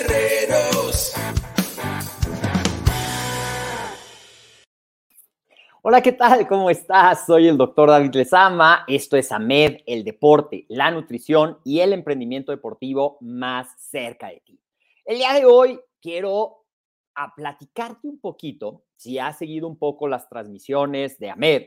guerreros. Hola, ¿qué tal? ¿Cómo estás? Soy el doctor David Lezama. Esto es AMED, el deporte, la nutrición y el emprendimiento deportivo más cerca de ti. El día de hoy quiero a platicarte un poquito, si has seguido un poco las transmisiones de AMED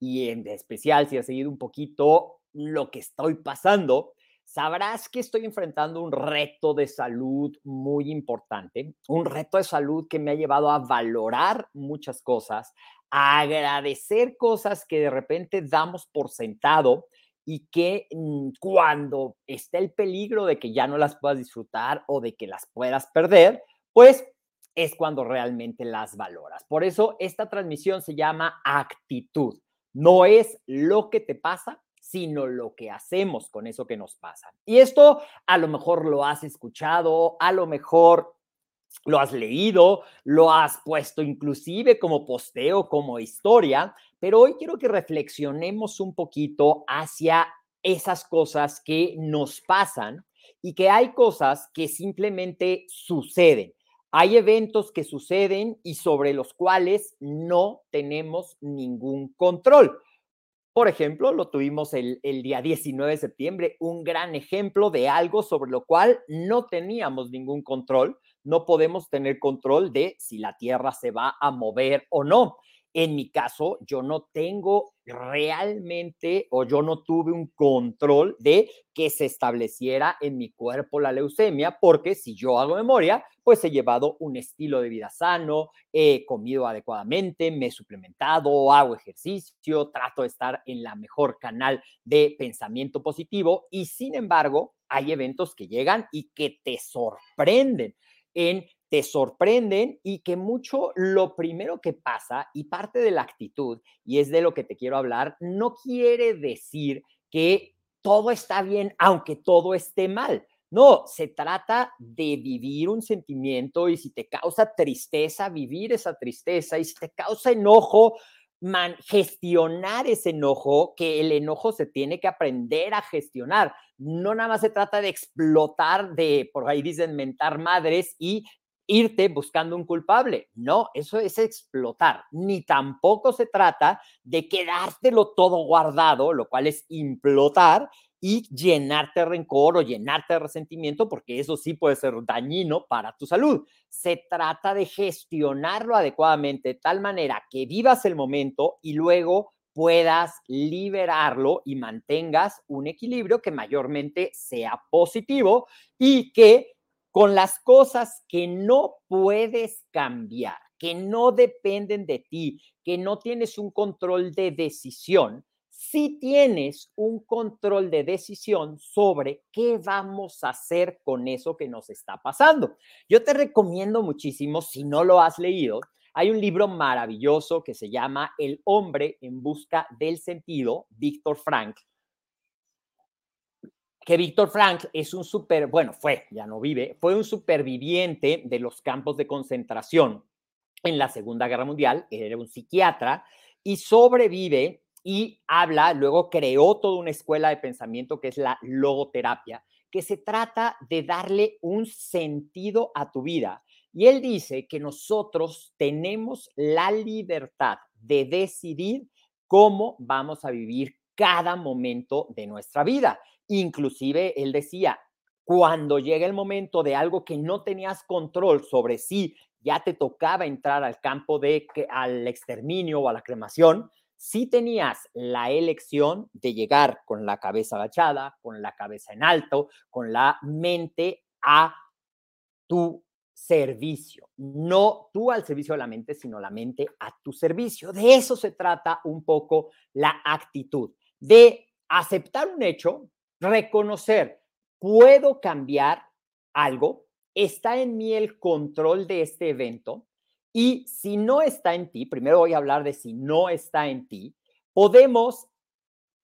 y en especial si has seguido un poquito lo que estoy pasando, sabrás que estoy enfrentando un reto de salud muy importante, un reto de salud que me ha llevado a valorar muchas cosas, a agradecer cosas que de repente damos por sentado y que mm, cuando está el peligro de que ya no las puedas disfrutar o de que las puedas perder, pues es cuando realmente las valoras. Por eso esta transmisión se llama actitud. No es lo que te pasa, sino lo que hacemos con eso que nos pasa. Y esto a lo mejor lo has escuchado, a lo mejor lo has leído, lo has puesto inclusive como posteo, como historia, pero hoy quiero que reflexionemos un poquito hacia esas cosas que nos pasan y que hay cosas que simplemente suceden. Hay eventos que suceden y sobre los cuales no tenemos ningún control. Por ejemplo, lo tuvimos el, día 19 de septiembre, un gran ejemplo de algo sobre lo cual no teníamos ningún control. No podemos tener control de si la Tierra se va a mover o no. En mi caso, yo no tengo realmente o yo no tuve un control de que se estableciera en mi cuerpo la leucemia, porque si yo hago memoria, pues he llevado un estilo de vida sano, he comido adecuadamente, me he suplementado, hago ejercicio, trato de estar en la mejor canal de pensamiento positivo y sin embargo, hay eventos que llegan y que te sorprenden. En te sorprenden y que mucho lo primero que pasa y parte de la actitud, y es de lo que te quiero hablar, no quiere decir que todo está bien aunque todo esté mal. No, se trata de vivir un sentimiento y si te causa tristeza, vivir esa tristeza y si te causa enojo, man, gestionar ese enojo, que el enojo se tiene que aprender a gestionar. No nada más se trata de explotar, de, por ahí dicen, mentar madres y irte buscando un culpable. No, eso es explotar. Ni tampoco se trata de quedártelo todo guardado, lo cual es implotar y llenarte de rencor o llenarte de resentimiento, porque eso sí puede ser dañino para tu salud. Se trata de gestionarlo adecuadamente de tal manera que vivas el momento y luego puedas liberarlo y mantengas un equilibrio que mayormente sea positivo y que con las cosas que no puedes cambiar, que no dependen de ti, que no tienes un control de decisión, sí tienes un control de decisión sobre qué vamos a hacer con eso que nos está pasando. Yo te recomiendo muchísimo, si no lo has leído, hay un libro maravilloso que se llama El hombre en busca del sentido, Víctor Frank. Que Víctor Frank es un super, bueno, fue, ya no vive, fue un superviviente de los campos de concentración en la Segunda Guerra Mundial, era un psiquiatra y sobrevive y habla, luego creó toda una escuela de pensamiento que es la logoterapia, que se trata de darle un sentido a tu vida. Y él dice que nosotros tenemos la libertad de decidir cómo vamos a vivir cada momento de nuestra vida. Inclusive él decía, cuando llega el momento de algo que no tenías control sobre si ya te tocaba entrar al campo de al exterminio o a la cremación, si tenías la elección de llegar con la cabeza agachada, con la cabeza en alto, con la mente a tu servicio, no tú al servicio de la mente, sino la mente a tu servicio. De eso se trata un poco la actitud, de aceptar un hecho, reconocer, puedo cambiar algo, está en mí el control de este evento y si no está en ti, primero voy a hablar de si no está en ti, podemos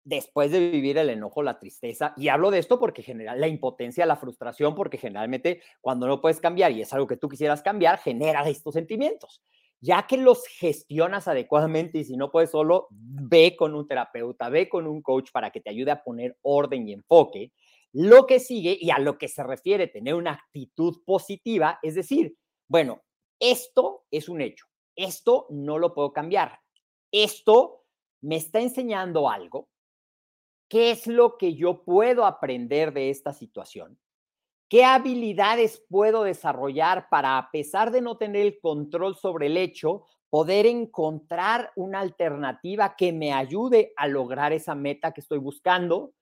después de vivir el enojo, la tristeza, y hablo de esto porque genera la impotencia, la frustración, porque generalmente cuando no puedes cambiar y es algo que tú quisieras cambiar, genera estos sentimientos. Ya que los gestionas adecuadamente y si no puedes solo, ve con un terapeuta, ve con un coach para que te ayude a poner orden y enfoque. Lo que sigue y a lo que se refiere tener una actitud positiva, es decir, bueno, esto es un hecho, esto no lo puedo cambiar, esto me está enseñando algo, ¿Qué es lo que yo puedo aprender de esta situación? ¿Qué habilidades puedo desarrollar para, a pesar de no tener el control sobre el hecho, poder encontrar una alternativa que me ayude a lograr esa meta que estoy buscando?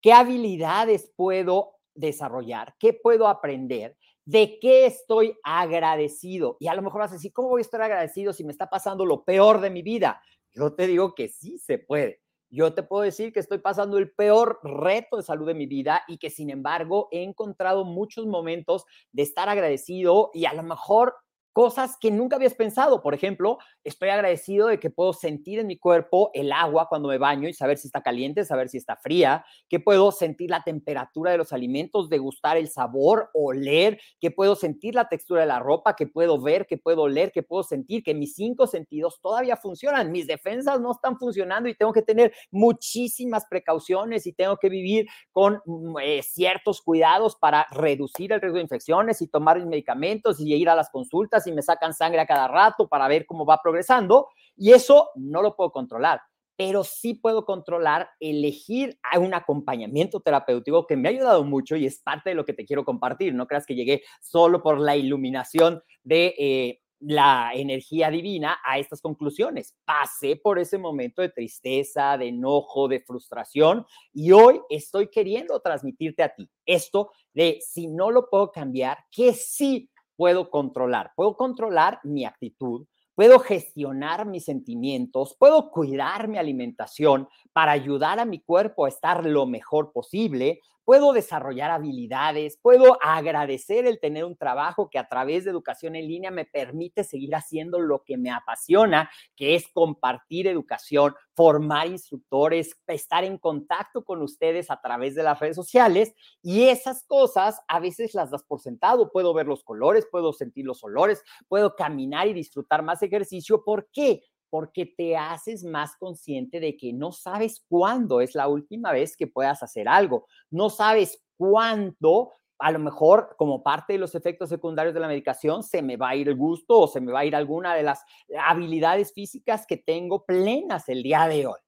¿Qué habilidades puedo desarrollar? ¿Qué puedo aprender? ¿De qué estoy agradecido? Y a lo mejor vas a decir, ¿cómo voy a estar agradecido si me está pasando lo peor de mi vida? Yo te digo que sí se puede. Yo te puedo decir que estoy pasando el peor reto de salud de mi vida y que sin embargo he encontrado muchos momentos de estar agradecido y a lo mejor cosas que nunca habías pensado. Por ejemplo, estoy agradecido de que puedo sentir en mi cuerpo el agua cuando me baño y saber si está caliente, saber si está fría, que puedo sentir la temperatura de los alimentos, degustar el sabor, oler, que puedo sentir la textura de la ropa, que puedo ver, que puedo oler, que puedo sentir, que mis cinco sentidos todavía funcionan. Mis defensas no están funcionando y tengo que tener muchísimas precauciones y tengo que vivir con mm, eh, ciertos cuidados para reducir el riesgo de infecciones y tomar mis medicamentos y ir a las consultas y me sacan sangre a cada rato para ver cómo va progresando y eso no lo puedo controlar, pero sí puedo controlar elegir a un acompañamiento terapéutico que me ha ayudado mucho y es parte de lo que te quiero compartir. No creas que llegué solo por la iluminación de... Eh, la energía divina a estas conclusiones. Pasé por ese momento de tristeza, de enojo, de frustración y hoy estoy queriendo transmitirte a ti esto de si no lo puedo cambiar, que sí puedo controlar. Puedo controlar mi actitud, puedo gestionar mis sentimientos, puedo cuidar mi alimentación para ayudar a mi cuerpo a estar lo mejor posible, puedo desarrollar habilidades, puedo agradecer el tener un trabajo que a través de educación en línea me permite seguir haciendo lo que me apasiona, que es compartir educación, formar instructores, estar en contacto con ustedes a través de las redes sociales y esas cosas a veces las das por sentado, puedo ver los colores, puedo sentir los olores, puedo caminar y disfrutar más ejercicio. ¿Por qué? Porque te haces más consciente de que no sabes cuándo es la última vez que puedas hacer algo, no sabes cuándo, a lo mejor como parte de los efectos secundarios de la medicación, se me va a ir el gusto o se me va a ir alguna de las habilidades físicas que tengo plenas el día de hoy.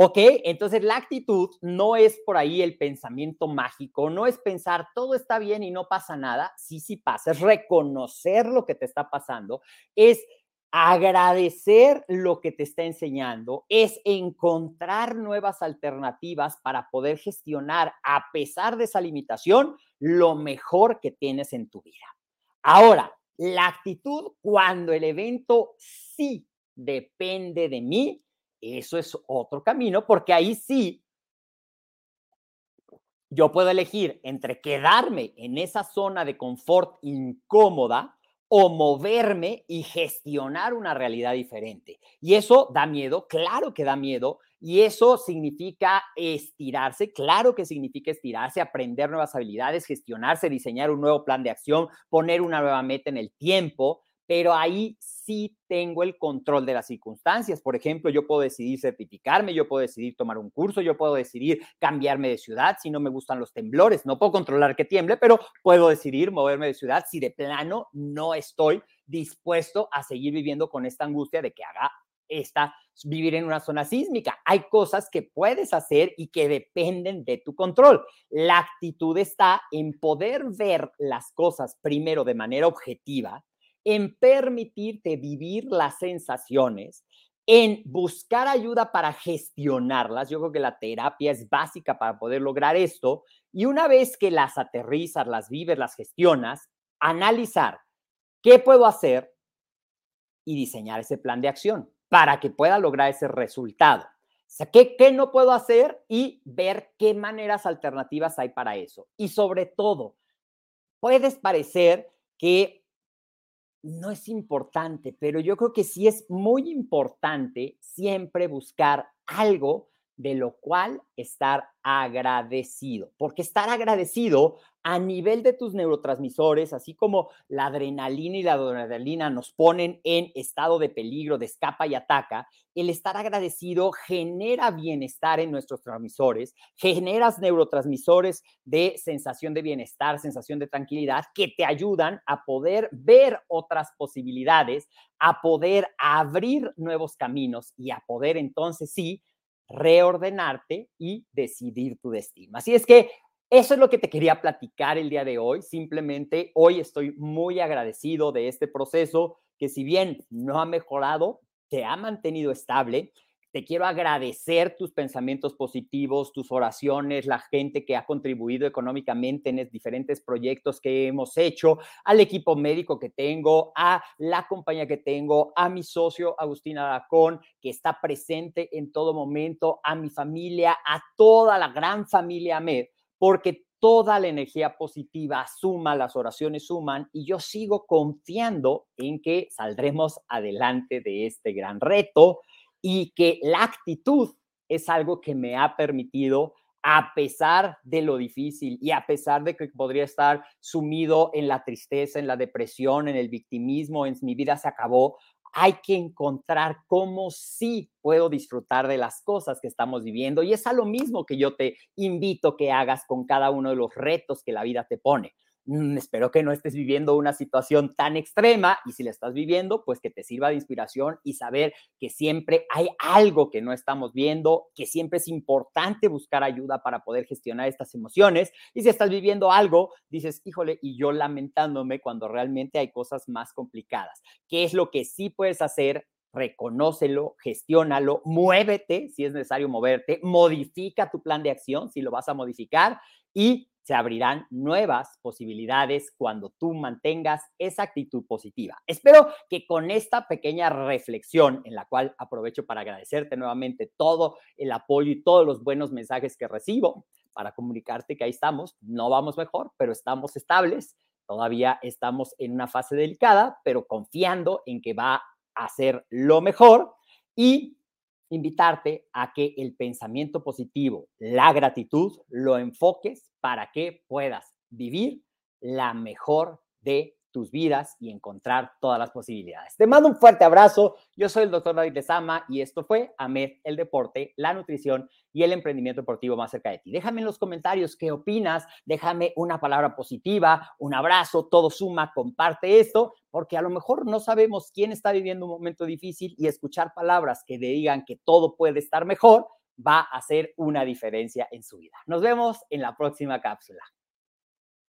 ¿Ok? Entonces la actitud no es por ahí el pensamiento mágico, no es pensar todo está bien y no pasa nada, sí, sí pasa, es reconocer lo que te está pasando, es agradecer lo que te está enseñando, es encontrar nuevas alternativas para poder gestionar, a pesar de esa limitación, lo mejor que tienes en tu vida. Ahora, La actitud cuando el evento sí depende de mí, eso es otro camino, porque ahí sí yo puedo elegir entre quedarme en esa zona de confort incómoda o moverme y gestionar una realidad diferente. Y eso da miedo, claro que da miedo, y eso significa estirarse, claro que significa estirarse, aprender nuevas habilidades, gestionarse, diseñar un nuevo plan de acción, poner una nueva meta en el tiempo, pero ahí sí tengo el control de las circunstancias. Por ejemplo, yo puedo decidir certificarme, yo puedo decidir tomar un curso, yo puedo decidir cambiarme de ciudad si no me gustan los temblores. No puedo controlar que tiemble, pero puedo decidir moverme de ciudad si de plano no estoy dispuesto a seguir viviendo con esta angustia de que haga esta vivir en una zona sísmica. Hay cosas que puedes hacer y que dependen de tu control. La actitud está en poder ver las cosas primero de manera objetiva, en permitirte vivir las sensaciones, en buscar ayuda para gestionarlas. Yo creo que la terapia es básica para poder lograr esto. Y una vez que las aterrizas, las vives, las gestionas, analizar qué puedo hacer y diseñar ese plan de acción para que pueda lograr ese resultado. O sea, ¿qué, ¿qué, no puedo hacer? Y ver qué maneras alternativas hay para eso. Y sobre todo, puedes parecer que no es importante, pero yo creo que sí es muy importante siempre buscar algo de lo cual estar agradecido, porque estar agradecido a nivel de tus neurotransmisores, así como la adrenalina y la adrenalina nos ponen en estado de peligro, de escapa y ataca, el estar agradecido genera bienestar en nuestros transmisores, generas neurotransmisores de sensación de bienestar, sensación de tranquilidad, que te ayudan a poder ver otras posibilidades, a poder abrir nuevos caminos y a poder entonces sí reordenarte y decidir tu destino. Así es que eso es lo que te quería platicar el día de hoy. Simplemente hoy estoy muy agradecido de este proceso que si bien no ha mejorado, te ha mantenido estable. Te quiero agradecer tus pensamientos positivos, tus oraciones, la gente que ha contribuido económicamente en diferentes proyectos que hemos hecho, al equipo médico que tengo, a la compañía que tengo, a mi socio Agustín Aracón, que está presente en todo momento, a mi familia, a toda la gran familia MED, porque toda la energía positiva suma, las oraciones suman y yo sigo confiando en que saldremos adelante de este gran reto y que la actitud es algo que me ha permitido, a pesar de lo difícil y a pesar de que podría estar sumido en la tristeza, en la depresión, en el victimismo, en mi vida se acabó, hay que encontrar cómo sí puedo disfrutar de las cosas que estamos viviendo. Y es a lo mismo que yo te invito que hagas con cada uno de los retos que la vida te pone. Mm, espero que no estés viviendo una situación tan extrema y si la estás viviendo, pues que te sirva de inspiración y saber que siempre hay algo que no estamos viendo, que siempre es importante buscar ayuda para poder gestionar estas emociones. Y si estás viviendo algo, dices, híjole, y yo lamentándome cuando realmente hay cosas más complicadas. ¿Qué es lo que sí puedes hacer? reconócelo, gestiónalo, muévete si es necesario moverte, modifica tu plan de acción si lo vas a modificar y se abrirán nuevas posibilidades cuando tú mantengas esa actitud positiva. Espero que con esta pequeña reflexión, en la cual aprovecho para agradecerte nuevamente todo el apoyo y todos los buenos mensajes que recibo, para comunicarte que ahí estamos, no vamos mejor, pero estamos estables, todavía estamos en una fase delicada, pero confiando en que va a ser lo mejor y invitarte a que el pensamiento positivo, la gratitud, lo enfoques para que puedas vivir la mejor de tus vidas y encontrar todas las posibilidades. Te mando un fuerte abrazo. Yo soy el doctor David Lezama y esto fue AMED, el deporte, la nutrición y el emprendimiento deportivo más cerca de ti. Déjame en los comentarios qué opinas, déjame una palabra positiva, un abrazo, todo suma, comparte esto, porque a lo mejor no sabemos quién está viviendo un momento difícil y escuchar palabras que le digan que todo puede estar mejor va a hacer una diferencia en su vida. Nos vemos en la próxima cápsula.